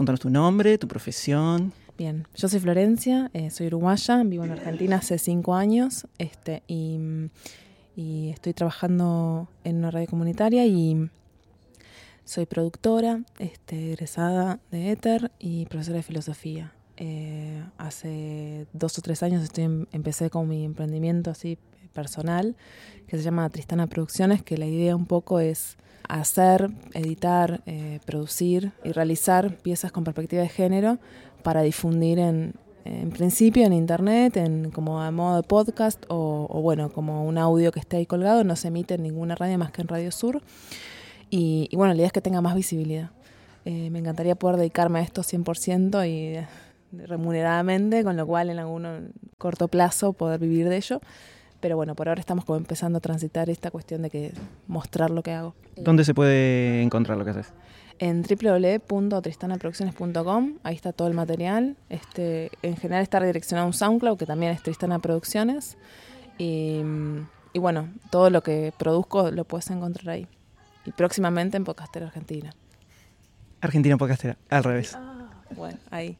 contarnos tu nombre, tu profesión. Bien, yo soy Florencia, eh, soy uruguaya, vivo en Argentina hace cinco años este, y, estoy trabajando en una radio comunitaria y soy productora, este, egresada de Éter y profesora de filosofía. Eh, hace dos o tres años estoy, em, empecé con mi emprendimiento así personal, que se llama Tristana Producciones, que la idea un poco es hacer, editar, eh, producir y realizar piezas con perspectiva de género para difundir en, en principio en internet, en como a modo de podcast o, o, bueno, como un audio que esté ahí colgado, no se emite en ninguna radio más que en Radio Sur. Y, y bueno, la idea es que tenga más visibilidad. Eh, me encantaría poder dedicarme a esto 100% y eh, remuneradamente, con lo cual en algún corto plazo poder vivir de ello. Pero bueno, por ahora estamos como empezando a transitar esta cuestión de que mostrar lo que hago. ¿Dónde se puede encontrar lo que haces? En www.tristanaproducciones.com, ahí está todo el material. Este, en general está redireccionado a un SoundCloud, que también es Tristana Producciones. Y, y bueno, todo lo que produzco lo puedes encontrar ahí y próximamente en Podcastera Argentina. Argentina Podcastera, al revés. Ah, bueno, ahí.